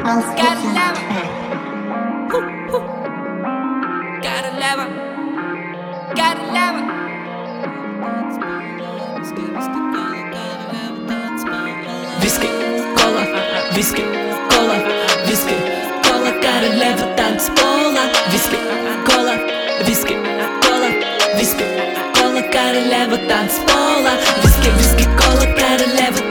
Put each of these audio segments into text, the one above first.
Королева. Королева. Королева. Виски, кола, виски, кола, виски, кола, королева танцпола Виски, кола, виски, кола, виски, кола, королева танцпола Виски, виски, кола, королева танцпола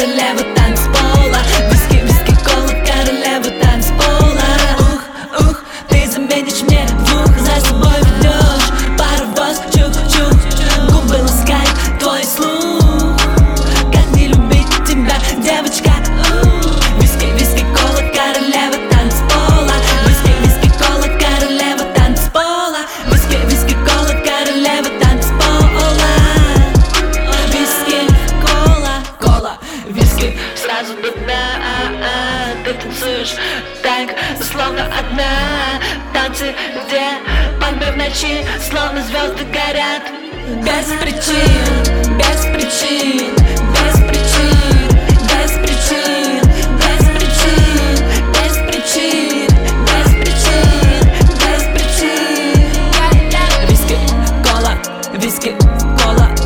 королева танцпола. Виски, виски, кола, королева танцпола. Ух, ух, ты заменишь мне двух За собой ведешь. Паровоз, чух-чух Губы ласкает твой слух. Как не любить тебя, девочка а, Ты танцуешь так, словно одна. Танцы, где пальмы в ночи Словно звезды горят. Без причин Без причин, без причин Без причин, без причин Без причин, без причин. Виски, кола, виски, кола.